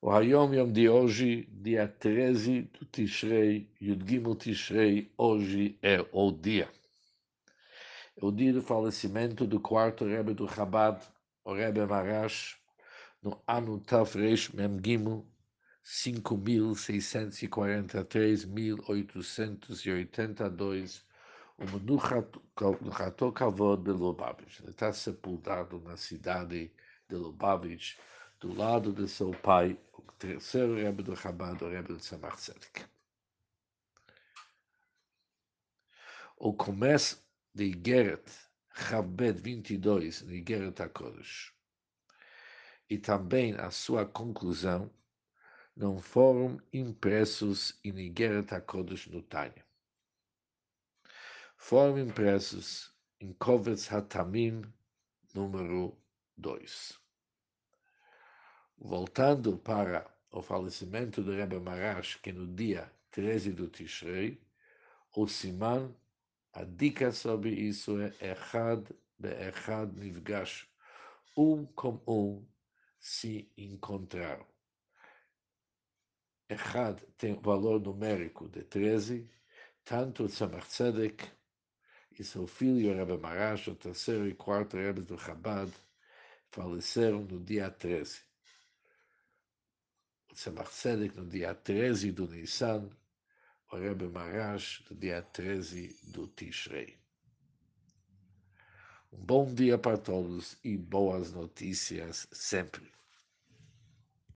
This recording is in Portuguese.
O Hayom Yom de hoje, dia 13 do Tishrei, Yud Gimel Tishrei, hoje é o dia. É o dia do falecimento do quarto Rebbe do Chabad, o Rebbe Marash, no ano Tafresh Mem Gimel, 5.643.882, o Menuchato Kavod de Lubavitch. Ele está sepultado na cidade de Lubavitch, do lado de seu pai, o terceiro Rebbe do Chabad, o Rebbe de Tzemach Tzedek. O começo de Igeret Chabed 22, de Igeret HaKodesh, e também a sua conclusão, não foram impressos em Igeret HaKodesh no Tânia. Foram impressos em Kovetz HaTamim, número 2. Voltando para o falecimento do Rebbe Marash, que no dia 13 do Tishrei, o Siman, a dica sobre isso é Echad Be'echad Nivgash, um com um se encontraram. Echad tem valor numérico de 13, tanto o Tzemach Tzedek e seu filho Rebbe Marash, o terceiro e quarto Rebbe do Chabad, faleceram no dia 13. Tzemach Tzedek no dia 13 do Nissan, o Rebbe Marash no dia 13 do Tishrei. Um bom dia para todos e boas notícias sempre.